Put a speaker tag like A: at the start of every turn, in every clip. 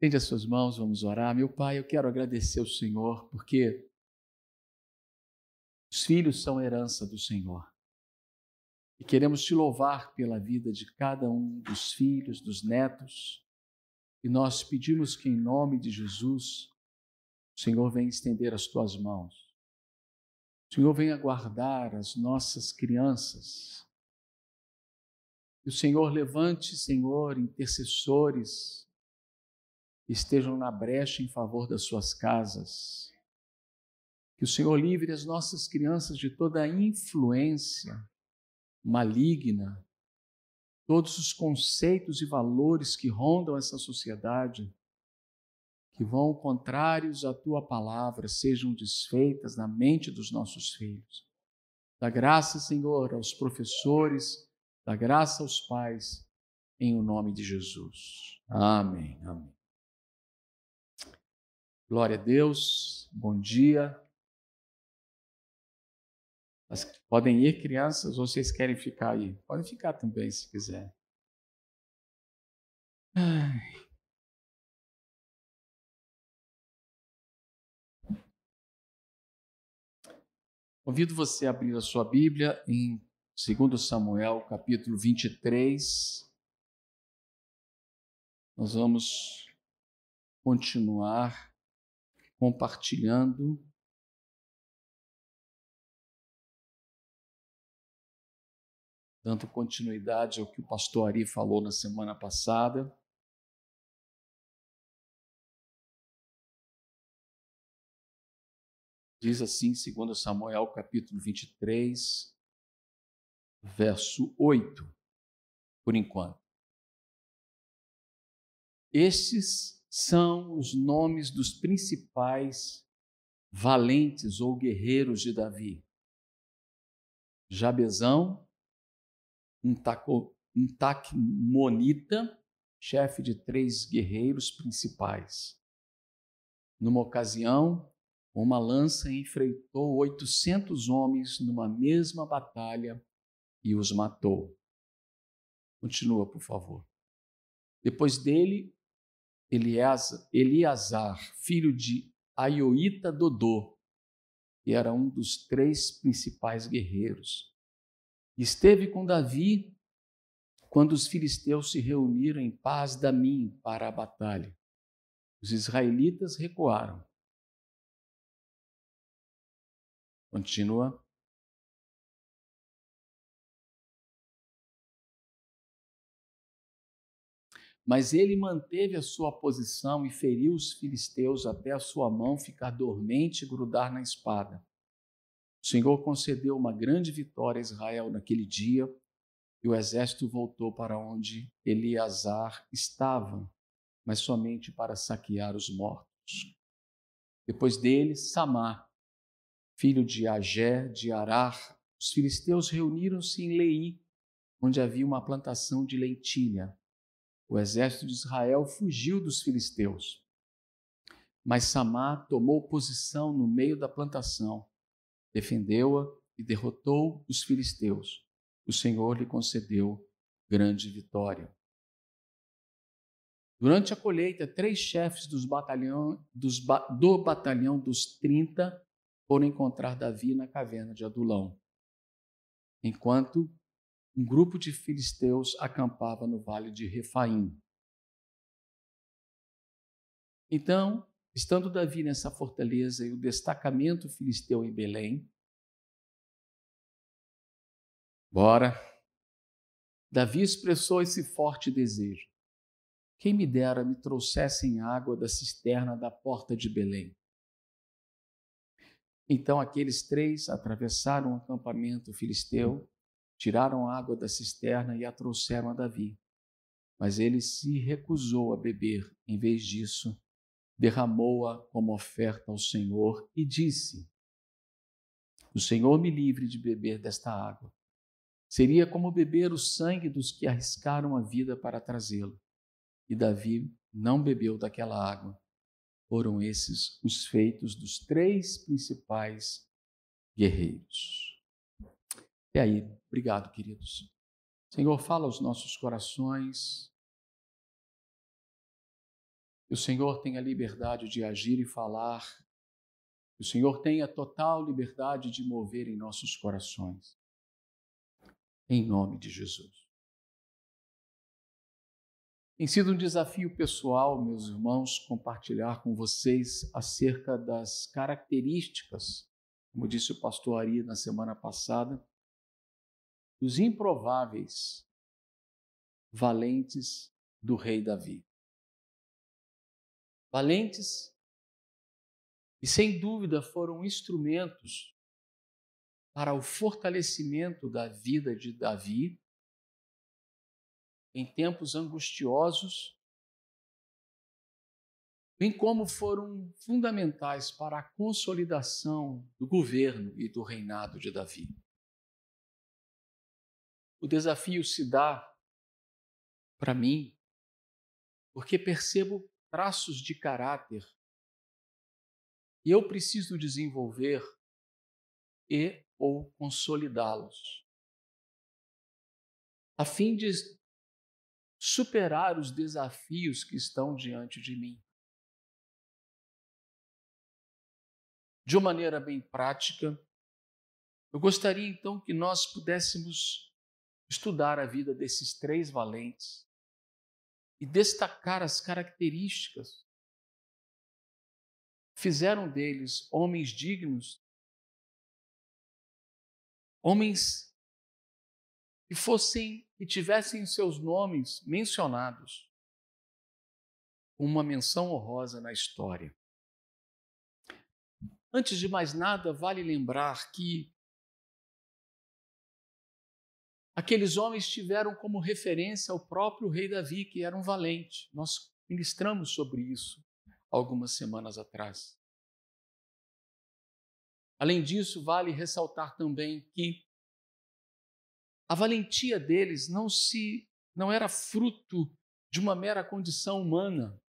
A: Tende as suas mãos, vamos orar. Meu Pai, eu quero agradecer ao Senhor, porque os filhos são herança do Senhor. E queremos te louvar pela vida de cada um dos filhos, dos netos. E nós pedimos que, em nome de Jesus, o Senhor venha estender as tuas mãos. O Senhor venha guardar as nossas crianças. Que o Senhor levante, Senhor, intercessores estejam na brecha em favor das suas casas. Que o Senhor livre as nossas crianças de toda influência maligna, todos os conceitos e valores que rondam essa sociedade, que vão contrários à tua palavra, sejam desfeitas na mente dos nossos filhos. Dá graça, Senhor, aos professores, dá graça aos pais, em o nome de Jesus. Amém. Amém. Glória a Deus, bom dia. Mas podem ir, crianças, ou vocês querem ficar aí? Podem ficar também, se quiser. Ai. Convido você a abrir a sua Bíblia em 2 Samuel, capítulo 23. Nós vamos continuar compartilhando. Dando continuidade ao que o pastor Ari falou na semana passada. Diz assim, segundo Samuel, capítulo 23, verso 8, por enquanto. Estes são os nomes dos principais valentes ou guerreiros de Davi: Jabezão, Intacmonita, chefe de três guerreiros principais. Numa ocasião, uma lança enfrentou 800 homens numa mesma batalha e os matou. Continua, por favor. Depois dele, Eliasar, filho de Aioita Dodô, que era um dos três principais guerreiros. Esteve com Davi quando os filisteus se reuniram em paz da mim para a batalha. Os israelitas recuaram. Continua. Mas ele manteve a sua posição e feriu os filisteus até a sua mão ficar dormente e grudar na espada. O Senhor concedeu uma grande vitória a Israel naquele dia e o exército voltou para onde Eleazar estava, mas somente para saquear os mortos. Depois dele, Samar, filho de Agé de Arar, os filisteus reuniram-se em Lei, onde havia uma plantação de lentilha. O exército de Israel fugiu dos filisteus. Mas Samar tomou posição no meio da plantação, defendeu-a e derrotou os filisteus. O Senhor lhe concedeu grande vitória. Durante a colheita, três chefes dos batalhão, dos, do batalhão dos 30 foram encontrar Davi na caverna de Adulão, enquanto um grupo de filisteus acampava no vale de Refaim. Então, estando Davi nessa fortaleza e o destacamento filisteu em Belém, bora, Davi expressou esse forte desejo. Quem me dera me trouxessem água da cisterna da porta de Belém. Então aqueles três atravessaram o acampamento filisteu tiraram a água da cisterna e a trouxeram a Davi. Mas ele se recusou a beber, em vez disso, derramou-a como oferta ao Senhor e disse: O Senhor me livre de beber desta água. Seria como beber o sangue dos que arriscaram a vida para trazê-lo. E Davi não bebeu daquela água. Foram esses os feitos dos três principais guerreiros. E aí, obrigado, queridos. Senhor, fala aos nossos corações. Que o Senhor tenha liberdade de agir e falar. Que o Senhor tenha total liberdade de mover em nossos corações. Em nome de Jesus. Tem sido um desafio pessoal, meus irmãos, compartilhar com vocês acerca das características, como disse o pastor Ari na semana passada, dos improváveis valentes do rei Davi. Valentes e, sem dúvida, foram instrumentos para o fortalecimento da vida de Davi em tempos angustiosos, bem como foram fundamentais para a consolidação do governo e do reinado de Davi. O desafio se dá para mim porque percebo traços de caráter e eu preciso desenvolver e ou consolidá-los, a fim de superar os desafios que estão diante de mim. De uma maneira bem prática, eu gostaria então que nós pudéssemos estudar a vida desses três valentes e destacar as características. Fizeram deles homens dignos, homens que fossem e tivessem seus nomes mencionados. Uma menção honrosa na história. Antes de mais nada, vale lembrar que aqueles homens tiveram como referência o próprio rei Davi, que era um valente. Nós ministramos sobre isso algumas semanas atrás. Além disso, vale ressaltar também que a valentia deles não se não era fruto de uma mera condição humana,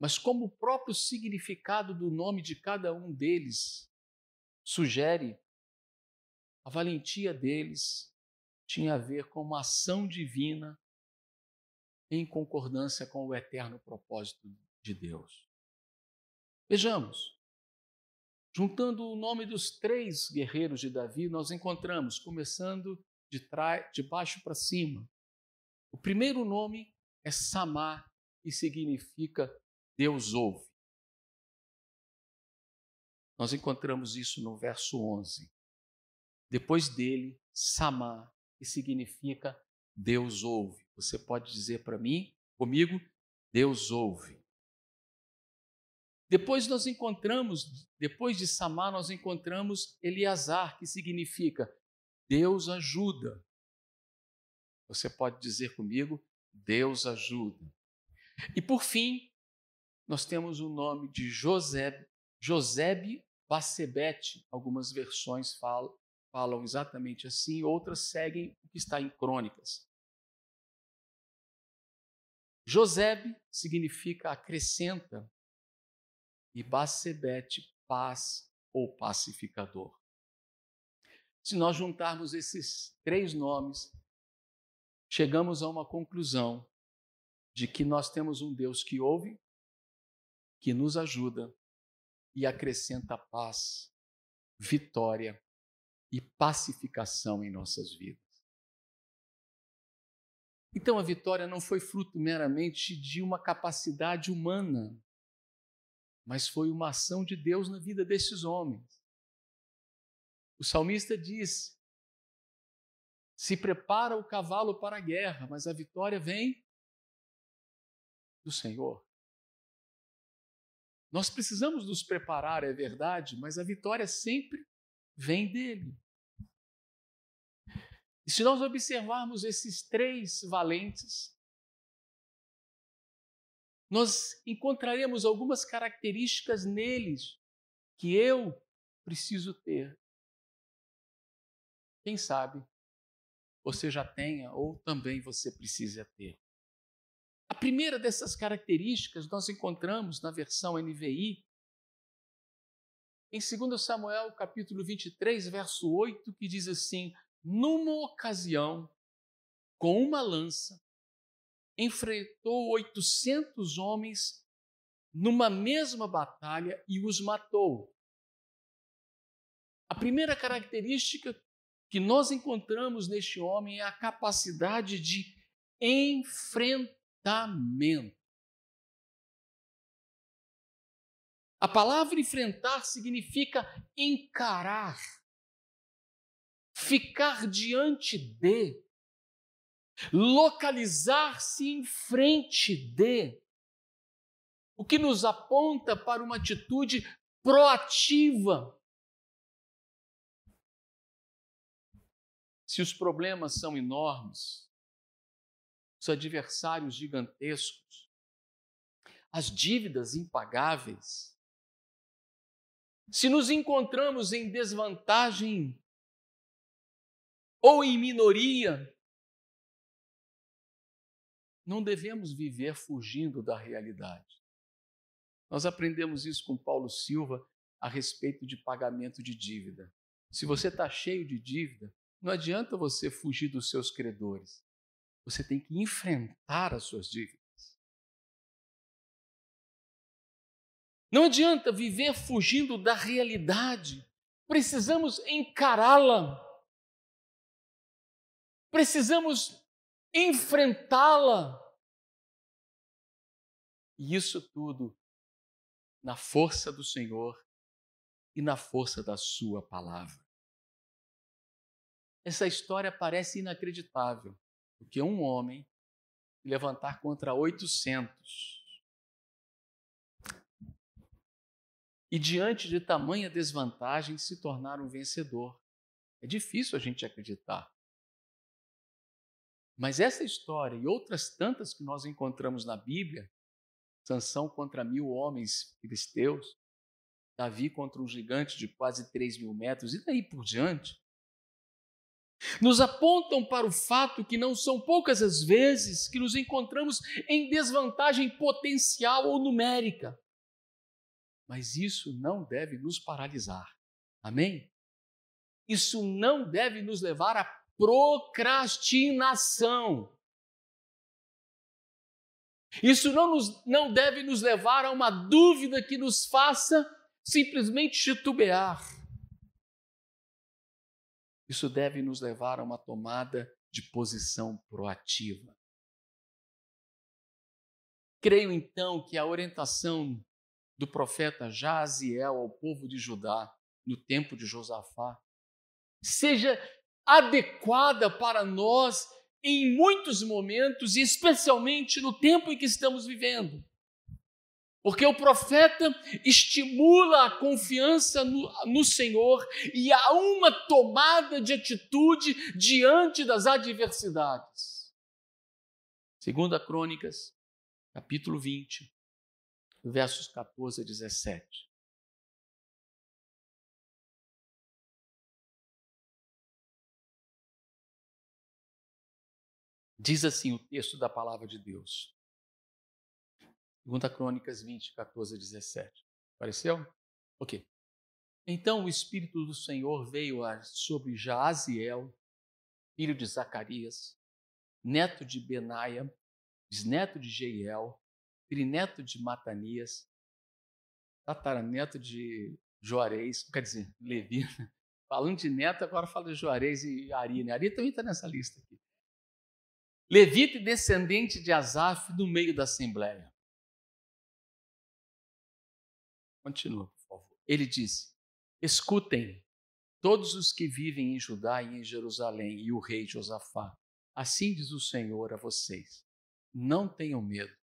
A: mas como o próprio significado do nome de cada um deles sugere, a valentia deles tinha a ver com uma ação divina em concordância com o eterno propósito de Deus. Vejamos, Juntando o nome dos três guerreiros de Davi, nós encontramos, começando de, de baixo para cima. O primeiro nome é Samá, que significa Deus ouve. Nós encontramos isso no verso 11. Depois dele, Samá, que significa Deus ouve. Você pode dizer para mim, comigo, Deus ouve. Depois nós encontramos, depois de Samar, nós encontramos Eleazar, que significa Deus ajuda. Você pode dizer comigo, Deus ajuda. E por fim, nós temos o nome de José, Josebe Bacebete. Algumas versões falam, falam exatamente assim, outras seguem o que está em Crônicas. Josebe significa acrescenta, e Bacebete, paz ou pacificador. Se nós juntarmos esses três nomes, chegamos a uma conclusão de que nós temos um Deus que ouve, que nos ajuda e acrescenta paz, vitória e pacificação em nossas vidas. Então a vitória não foi fruto meramente de uma capacidade humana, mas foi uma ação de Deus na vida desses homens. O salmista diz: se prepara o cavalo para a guerra, mas a vitória vem do Senhor. Nós precisamos nos preparar, é verdade, mas a vitória sempre vem dele. E se nós observarmos esses três valentes, nós encontraremos algumas características neles que eu preciso ter. Quem sabe você já tenha ou também você precisa ter. A primeira dessas características nós encontramos na versão NVI em 2 Samuel, capítulo 23, verso 8, que diz assim: Numa ocasião, com uma lança, enfrentou 800 homens numa mesma batalha e os matou. A primeira característica que nós encontramos neste homem é a capacidade de enfrentamento. A palavra enfrentar significa encarar, ficar diante de, localizar-se em frente de, o que nos aponta para uma atitude proativa. Se os problemas são enormes, os adversários gigantescos, as dívidas impagáveis, se nos encontramos em desvantagem ou em minoria, não devemos viver fugindo da realidade. Nós aprendemos isso com Paulo Silva a respeito de pagamento de dívida. Se você está cheio de dívida, não adianta você fugir dos seus credores. Você tem que enfrentar as suas dívidas. Não adianta viver fugindo da realidade. Precisamos encará-la. Precisamos enfrentá-la. E isso tudo na força do Senhor e na força da Sua palavra. Essa história parece inacreditável, porque um homem levantar contra 800 e, diante de tamanha desvantagem, se tornar um vencedor. É difícil a gente acreditar. Mas essa história e outras tantas que nós encontramos na Bíblia Sansão contra mil homens filisteus, Davi contra um gigante de quase 3 mil metros, e daí por diante, nos apontam para o fato que não são poucas as vezes que nos encontramos em desvantagem potencial ou numérica. Mas isso não deve nos paralisar. Amém? Isso não deve nos levar à procrastinação. Isso não, nos, não deve nos levar a uma dúvida que nos faça simplesmente titubear. Isso deve nos levar a uma tomada de posição proativa. Creio então que a orientação do profeta Jaziel ao povo de Judá no tempo de Josafá seja adequada para nós em muitos momentos, e especialmente no tempo em que estamos vivendo. Porque o profeta estimula a confiança no, no, Senhor e a uma tomada de atitude diante das adversidades. Segunda Crônicas, capítulo 20, versos 14 a 17. Diz assim o texto da palavra de Deus. 2 Crônicas 20, 14 a 17. Apareceu? Ok. Então o Espírito do Senhor veio sobre Jaziel, filho de Zacarias, neto de Benaia, bisneto de Jeiel, trineto de Matanias, tataraneto de Juarez, quer dizer, Levi. Falando de neto, agora fala de Juarez e Ari. Né? Ari também está nessa lista aqui. Levita e descendente de Asaf no meio da assembleia. Continua, por favor. Ele disse: Escutem, todos os que vivem em Judá e em Jerusalém, e o rei Josafá. Assim diz o Senhor a vocês: Não tenham medo,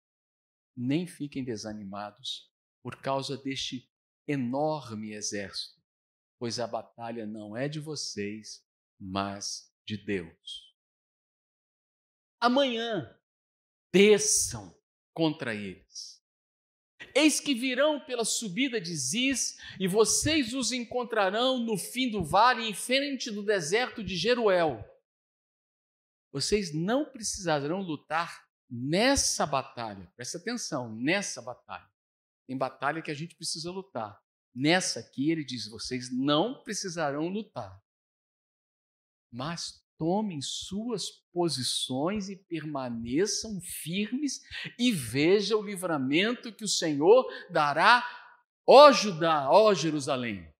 A: nem fiquem desanimados por causa deste enorme exército, pois a batalha não é de vocês, mas de Deus amanhã desçam contra eles. Eis que virão pela subida de Ziz, e vocês os encontrarão no fim do vale, em frente do deserto de Jeruel. Vocês não precisarão lutar nessa batalha. Presta atenção, nessa batalha. Tem batalha que a gente precisa lutar. Nessa aqui, ele diz: vocês não precisarão lutar. Mas tomem suas posições e permaneçam firmes e vejam o livramento que o Senhor dará, ó Judá, ó Jerusalém.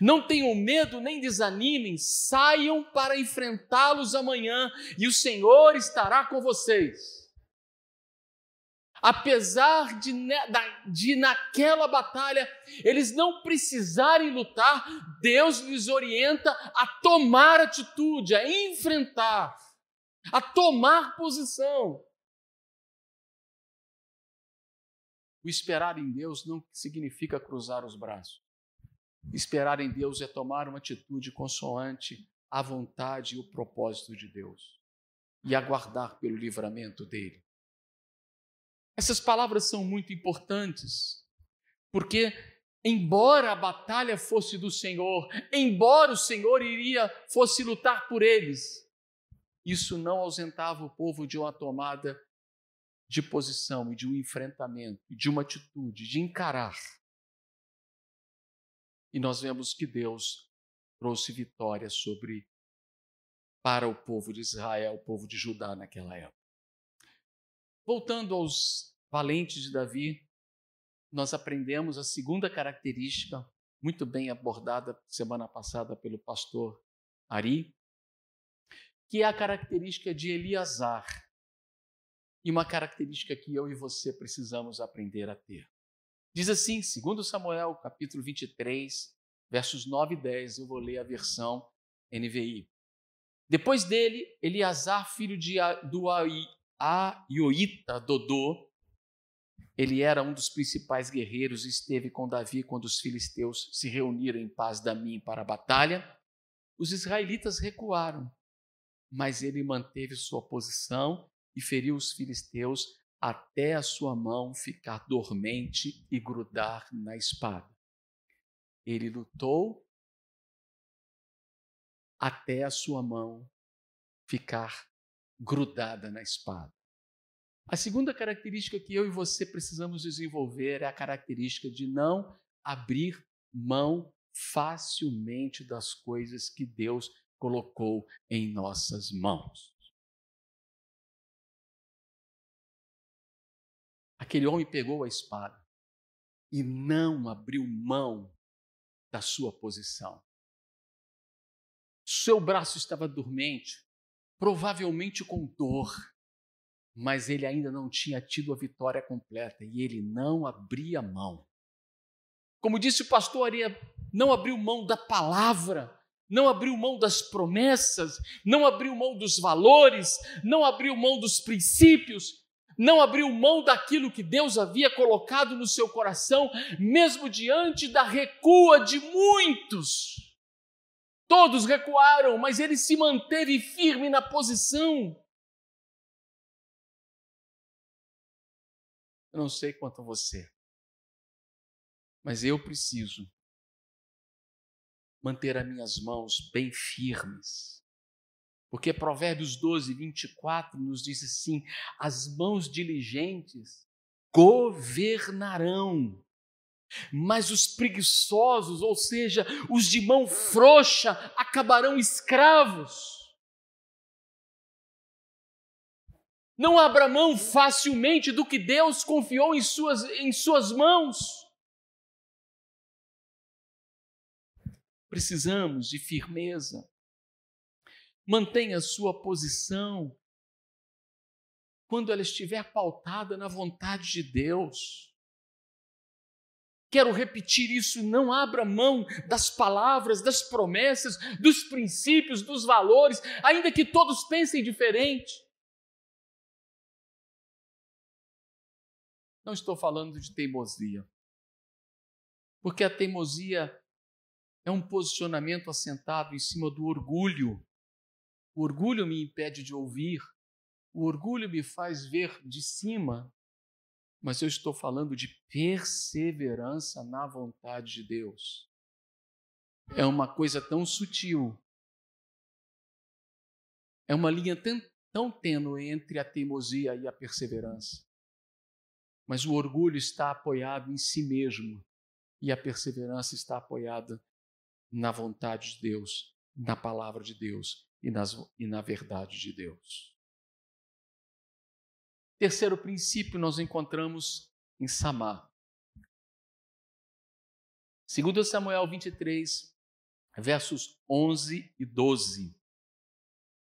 A: Não tenham medo nem desanimem, saiam para enfrentá-los amanhã e o Senhor estará com vocês. Apesar de, de, naquela batalha eles não precisarem lutar, Deus lhes orienta a tomar atitude, a enfrentar, a tomar posição. O esperar em Deus não significa cruzar os braços. Esperar em Deus é tomar uma atitude consoante à vontade e o propósito de Deus e aguardar pelo livramento dele. Essas palavras são muito importantes, porque embora a batalha fosse do Senhor, embora o Senhor iria fosse lutar por eles, isso não ausentava o povo de uma tomada de posição e de um enfrentamento, de uma atitude, de encarar. E nós vemos que Deus trouxe vitória sobre para o povo de Israel, o povo de Judá naquela época. Voltando aos valentes de Davi, nós aprendemos a segunda característica, muito bem abordada semana passada pelo pastor Ari, que é a característica de Eliasar. E uma característica que eu e você precisamos aprender a ter. Diz assim, segundo Samuel, capítulo 23, versos 9 e 10, eu vou ler a versão NVI. Depois dele, Eliasar, filho de, Aioita Dodô, ele era um dos principais guerreiros e esteve com Davi quando os filisteus se reuniram em paz da mim para a batalha. Os israelitas recuaram, mas ele manteve sua posição e feriu os filisteus até a sua mão ficar dormente e grudar na espada. Ele lutou até a sua mão ficar grudada na espada. A segunda característica que eu e você precisamos desenvolver é a característica de não abrir mão facilmente das coisas que Deus colocou em nossas mãos. Aquele homem pegou a espada e não abriu mão da sua posição. Seu braço estava dormente, provavelmente com dor mas ele ainda não tinha tido a vitória completa e ele não abria mão. Como disse o pastor Aria, não abriu mão da palavra, não abriu mão das promessas, não abriu mão dos valores, não abriu mão dos princípios, não abriu mão daquilo que Deus havia colocado no seu coração, mesmo diante da recua de muitos. Todos recuaram, mas ele se manteve firme na posição. Eu não sei quanto você, mas eu preciso manter as minhas mãos bem firmes. Porque Provérbios 12, 24 nos diz assim: as mãos diligentes governarão, mas os preguiçosos, ou seja, os de mão frouxa, acabarão escravos. Não abra mão facilmente do que Deus confiou em suas, em suas mãos. Precisamos de firmeza. Mantenha a sua posição quando ela estiver pautada na vontade de Deus. Quero repetir isso, não abra mão das palavras, das promessas, dos princípios, dos valores, ainda que todos pensem diferente. Não estou falando de teimosia. Porque a teimosia é um posicionamento assentado em cima do orgulho. O orgulho me impede de ouvir, o orgulho me faz ver de cima, mas eu estou falando de perseverança na vontade de Deus. É uma coisa tão sutil, é uma linha tão, tão tênue entre a teimosia e a perseverança. Mas o orgulho está apoiado em si mesmo e a perseverança está apoiada na vontade de Deus, na palavra de Deus. e, nas, e na verdade de Deus. Terceiro princípio nós encontramos em Samar. Segundo Samuel 23, versos 11 e 12.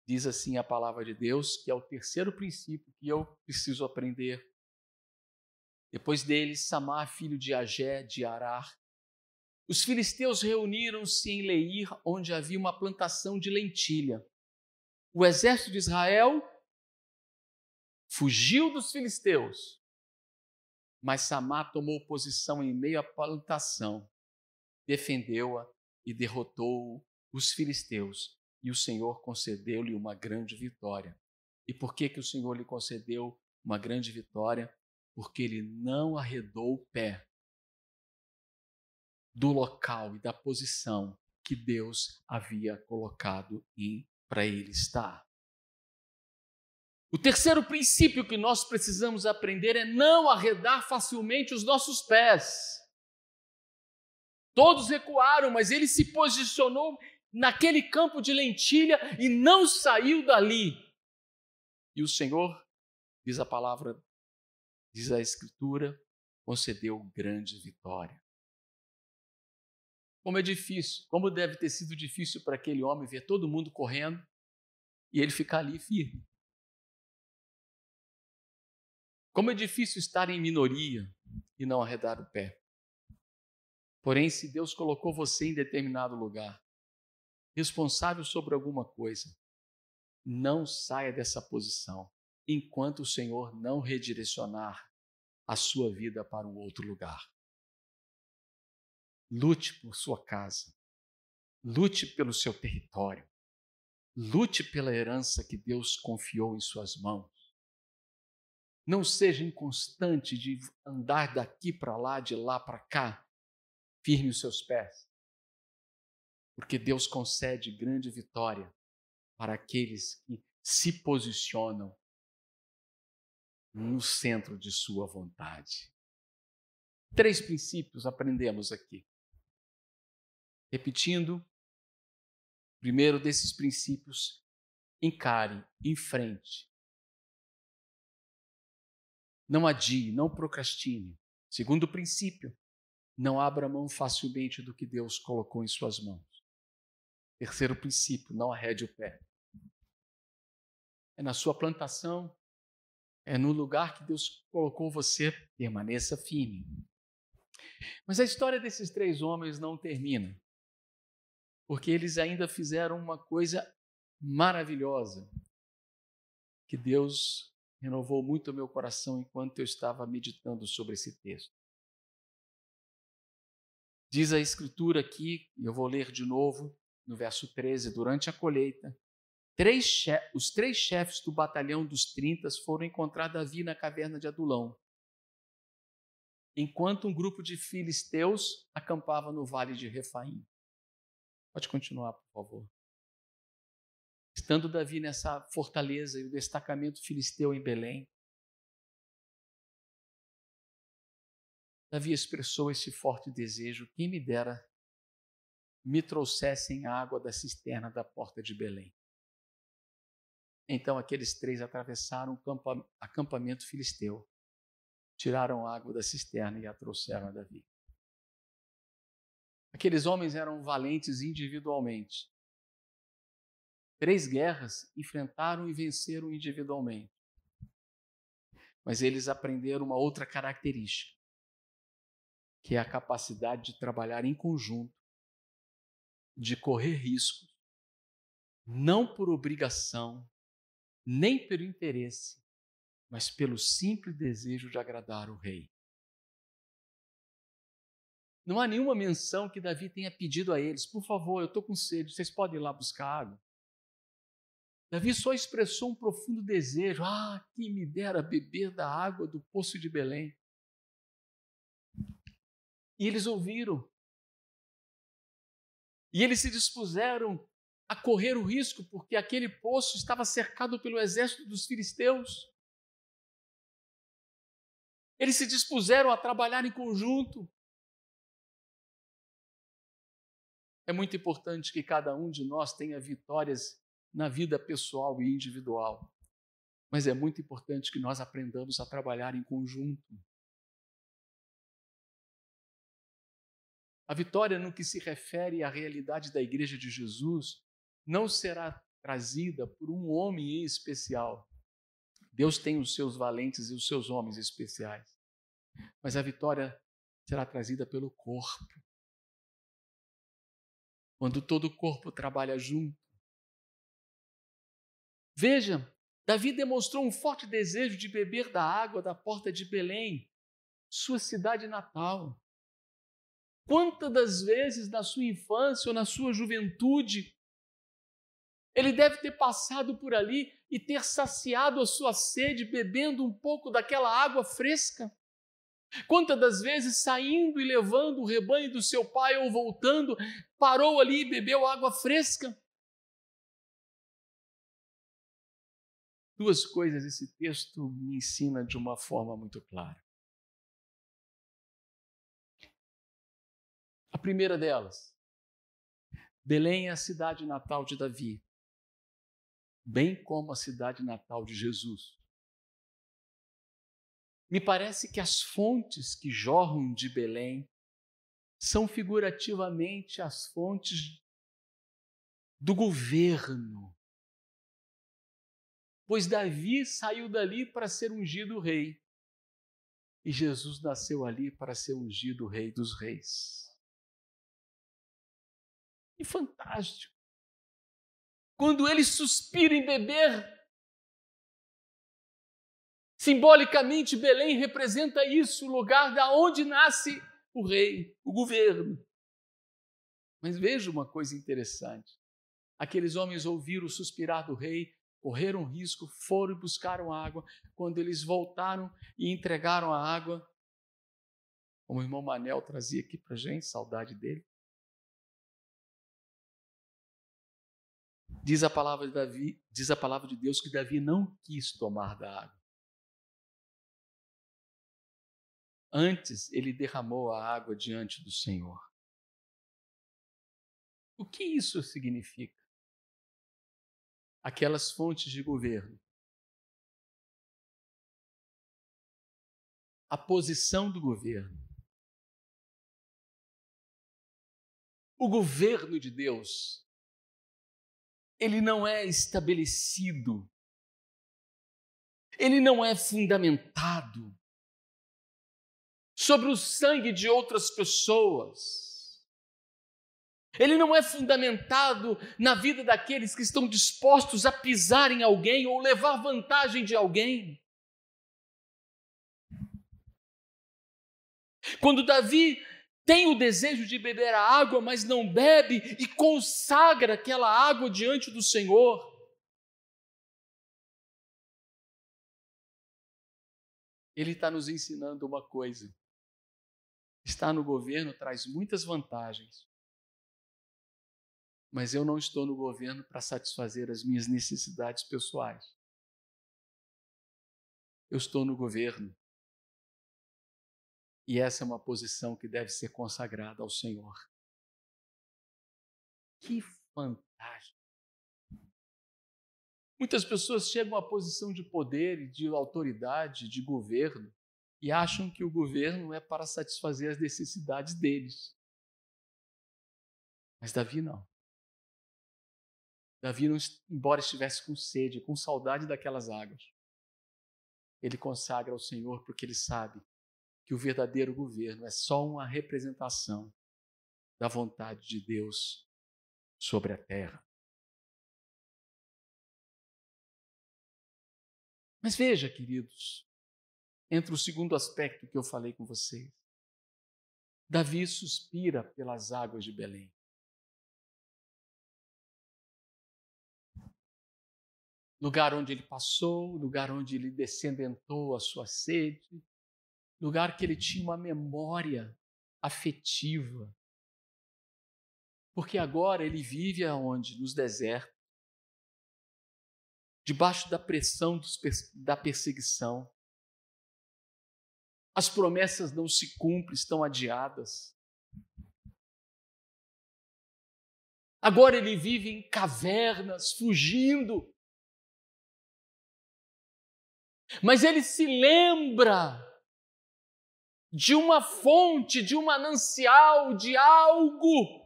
A: Diz assim a palavra de Deus, que é o terceiro princípio que eu preciso aprender. Depois dele, Samar, filho de Agé, de Arar. Os filisteus reuniram-se em Leir, onde havia uma plantação de lentilha. O exército de Israel fugiu dos filisteus. Mas Samá tomou posição em meio à plantação, defendeu-a e derrotou os filisteus. E o Senhor concedeu-lhe uma grande vitória. E por que, que o Senhor lhe concedeu uma grande vitória? Porque ele não arredou o pé do local e da posição que Deus havia colocado para ele estar. O terceiro princípio que nós precisamos aprender é não arredar facilmente os nossos pés. Todos recuaram, mas ele se posicionou naquele campo de lentilha e não saiu dali. E o Senhor, diz a palavra, diz a Escritura, concedeu grande vitória. Como é difícil, como deve ter sido difícil para aquele homem ver todo mundo correndo e ele ficar ali firme. Como é difícil estar em minoria e não arredar o pé. Porém, se Deus colocou você em determinado lugar, responsável sobre alguma coisa, não saia dessa posição enquanto o Senhor não redirecionar a sua vida para um outro lugar. Lute por sua casa, lute pelo seu território, lute pela herança que Deus confiou em suas mãos. Não seja inconstante de andar daqui para lá, de lá para cá. Firme os seus pés. Porque Deus concede grande vitória para aqueles que se posicionam no centro de sua vontade. Três princípios aprendemos aqui. Repetindo, primeiro desses princípios, encare, enfrente não adie, não procrastine. Segundo princípio, não abra mão facilmente do que Deus colocou em suas mãos. Terceiro princípio, não arrede o pé. É na sua plantação, é no lugar que Deus colocou você, permaneça firme. Mas a história desses três homens não termina, porque eles ainda fizeram uma coisa maravilhosa que Deus renovou muito o meu coração enquanto eu estava meditando sobre esse texto. Diz a Escritura aqui, e eu vou ler de novo, no verso 13: durante a colheita, três os três chefes do batalhão dos 30 foram encontrar Davi na caverna de Adulão, enquanto um grupo de filisteus acampava no vale de Refaim. Pode continuar, por favor. Estando Davi nessa fortaleza e o destacamento filisteu em Belém, Davi expressou esse forte desejo: quem me dera me trouxessem água da cisterna da porta de Belém. Então aqueles três atravessaram o acampamento filisteu, tiraram água da cisterna e a trouxeram a Davi. Aqueles homens eram valentes individualmente, Três guerras enfrentaram e venceram individualmente. Mas eles aprenderam uma outra característica, que é a capacidade de trabalhar em conjunto, de correr riscos, não por obrigação, nem pelo interesse, mas pelo simples desejo de agradar o rei. Não há nenhuma menção que Davi tenha pedido a eles: por favor, eu estou com sede, vocês podem ir lá buscar água? Davi só expressou um profundo desejo: ah, quem me dera beber da água do poço de Belém. E eles ouviram. E eles se dispuseram a correr o risco, porque aquele poço estava cercado pelo exército dos filisteus. Eles se dispuseram a trabalhar em conjunto. É muito importante que cada um de nós tenha vitórias na vida pessoal e individual. Mas é muito importante que nós aprendamos a trabalhar em conjunto. A vitória no que se refere à realidade da Igreja de Jesus não será trazida por um homem em especial. Deus tem os seus valentes e os seus homens especiais. Mas a vitória será trazida pelo corpo. Quando todo o corpo trabalha junto. Veja, Davi demonstrou um forte desejo de beber da água da porta de Belém, sua cidade natal. Quantas das vezes na sua infância ou na sua juventude ele deve ter passado por ali e ter saciado a sua sede bebendo um pouco daquela água fresca? Quantas das vezes saindo e levando o rebanho do seu pai ou voltando, parou ali e bebeu água fresca? Duas coisas esse texto me ensina de uma forma muito clara. A primeira delas, Belém é a cidade natal de Davi, bem como a cidade natal de Jesus. Me parece que as fontes que jorram de Belém são figurativamente as fontes do governo. Pois Davi saiu dali para ser ungido rei. E Jesus nasceu ali para ser ungido rei dos reis. E fantástico. Quando ele suspira em beber Simbolicamente, Belém representa isso, o lugar da onde nasce o rei, o governo. Mas veja uma coisa interessante. Aqueles homens ouviram o suspirar do rei, correram risco, foram e buscaram água. Quando eles voltaram e entregaram a água, como o irmão Manel trazia aqui para gente, saudade dele. Diz a palavra de Davi, diz a palavra de Deus que Davi não quis tomar da água. Antes, ele derramou a água diante do Senhor. O que isso significa? Aquelas fontes de governo. A posição do governo. O governo de Deus, ele não é estabelecido, ele não é fundamentado sobre o sangue de outras pessoas. Ele não é fundamentado na vida daqueles que estão dispostos a pisar em alguém ou levar vantagem de alguém. Quando Davi tem o desejo de beber a água, mas não bebe e consagra aquela água diante do Senhor, ele está nos ensinando uma coisa estar no governo traz muitas vantagens. Mas eu não estou no governo para satisfazer as minhas necessidades pessoais. Eu estou no governo. E essa é uma posição que deve ser consagrada ao Senhor. Que fantástico! Muitas pessoas chegam à posição de poder e de autoridade, de governo, e acham que o governo é para satisfazer as necessidades deles. Mas Davi não. Davi, embora estivesse com sede, com saudade daquelas águas, ele consagra ao Senhor porque ele sabe que o verdadeiro governo é só uma representação da vontade de Deus sobre a terra. Mas veja, queridos, entra o segundo aspecto que eu falei com vocês. Davi suspira pelas águas de Belém. Lugar onde ele passou, lugar onde ele descendentou a sua sede, lugar que ele tinha uma memória afetiva. Porque agora ele vive aonde? Nos desertos. Debaixo da pressão dos, da perseguição. As promessas não se cumprem, estão adiadas. Agora ele vive em cavernas, fugindo. Mas ele se lembra de uma fonte, de um manancial, de algo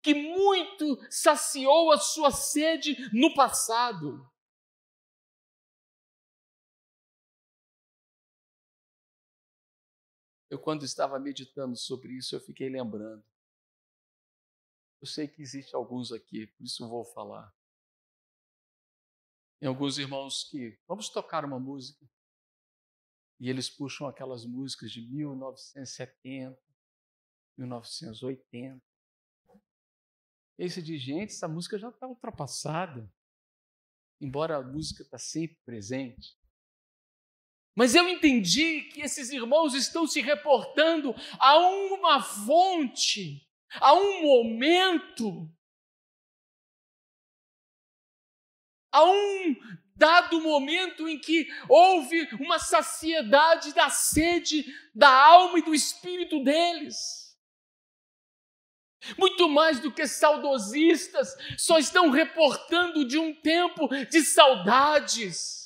A: que muito saciou a sua sede no passado. Eu, quando estava meditando sobre isso, eu fiquei lembrando. Eu sei que existe alguns aqui, por isso vou falar. Tem alguns irmãos que vamos tocar uma música e eles puxam aquelas músicas de 1970, 1980. Esse de gente, essa música já está ultrapassada, embora a música está sempre presente. Mas eu entendi que esses irmãos estão se reportando a uma fonte, a um momento, a um dado momento em que houve uma saciedade da sede da alma e do espírito deles. Muito mais do que saudosistas, só estão reportando de um tempo de saudades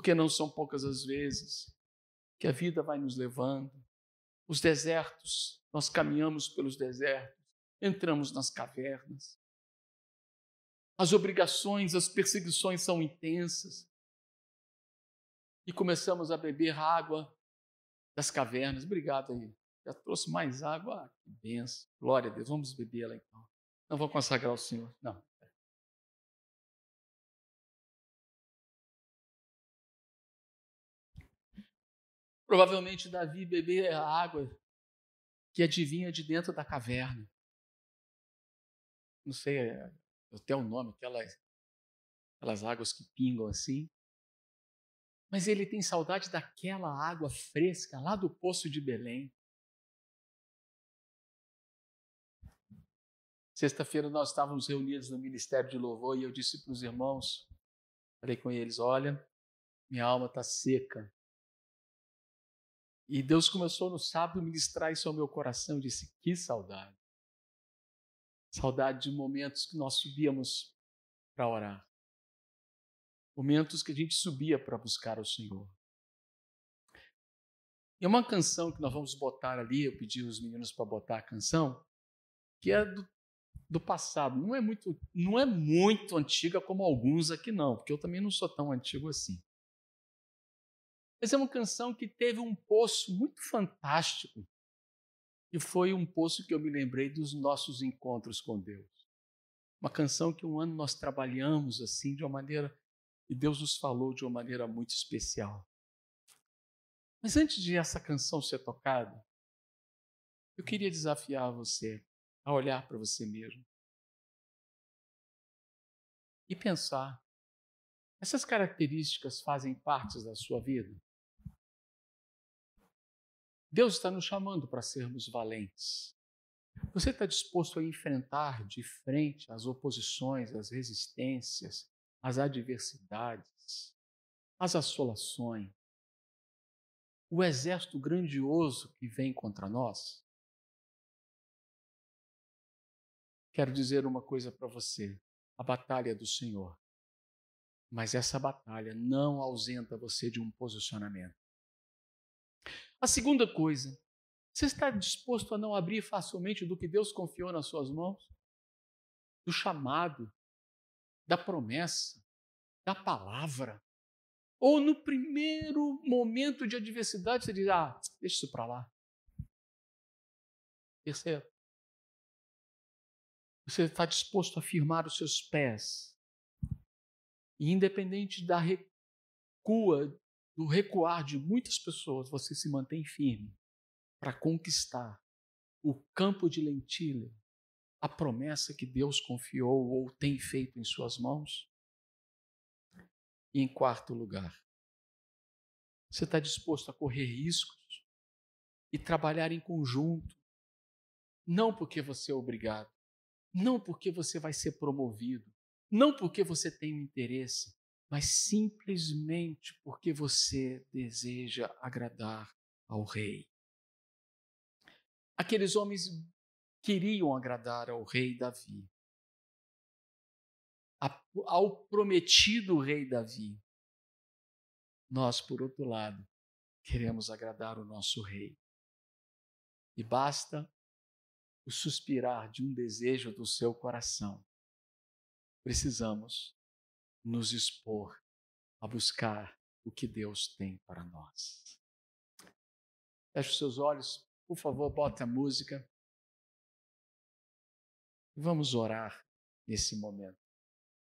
A: porque não são poucas as vezes que a vida vai nos levando. Os desertos, nós caminhamos pelos desertos, entramos nas cavernas. As obrigações, as perseguições são intensas. E começamos a beber água das cavernas. Obrigado aí. Já trouxe mais água. Ah, que benção. Glória a Deus. Vamos bebê-la então. Não vou consagrar o Senhor. Não. Provavelmente Davi bebeu a água que adivinha de dentro da caverna. Não sei é, até o nome, aquelas, aquelas águas que pingam assim. Mas ele tem saudade daquela água fresca lá do poço de Belém. Sexta-feira nós estávamos reunidos no Ministério de Louvor e eu disse para os irmãos, falei com eles: olha, minha alma está seca, e Deus começou no sábado a ministrar isso ao meu coração e disse: Que saudade. Saudade de momentos que nós subíamos para orar. Momentos que a gente subia para buscar o Senhor. E uma canção que nós vamos botar ali, eu pedi os meninos para botar a canção, que é do, do passado. Não é muito, não é muito antiga como alguns aqui não, porque eu também não sou tão antigo assim. Mas é uma canção que teve um poço muito fantástico. E foi um poço que eu me lembrei dos nossos encontros com Deus. Uma canção que um ano nós trabalhamos assim, de uma maneira. E Deus nos falou de uma maneira muito especial. Mas antes de essa canção ser tocada, eu queria desafiar você a olhar para você mesmo e pensar: essas características fazem parte da sua vida? Deus está nos chamando para sermos valentes. Você está disposto a enfrentar de frente as oposições, as resistências, as adversidades, as assolações, o exército grandioso que vem contra nós? Quero dizer uma coisa para você: a batalha é do Senhor. Mas essa batalha não ausenta você de um posicionamento. A segunda coisa, você está disposto a não abrir facilmente do que Deus confiou nas suas mãos? Do chamado, da promessa, da palavra? Ou no primeiro momento de adversidade você diz: ah, deixa isso para lá. Terceiro, você está disposto a firmar os seus pés, e independente da recua no recuar de muitas pessoas, você se mantém firme para conquistar o campo de lentilha, a promessa que Deus confiou ou tem feito em suas mãos? E em quarto lugar, você está disposto a correr riscos e trabalhar em conjunto, não porque você é obrigado, não porque você vai ser promovido, não porque você tem um interesse, mas simplesmente porque você deseja agradar ao Rei. Aqueles homens queriam agradar ao rei Davi, ao prometido rei Davi. Nós, por outro lado, queremos agradar o nosso rei. E basta o suspirar de um desejo do seu coração. Precisamos nos expor a buscar o que Deus tem para nós. Feche os seus olhos, por favor, bota a música. Vamos orar nesse momento.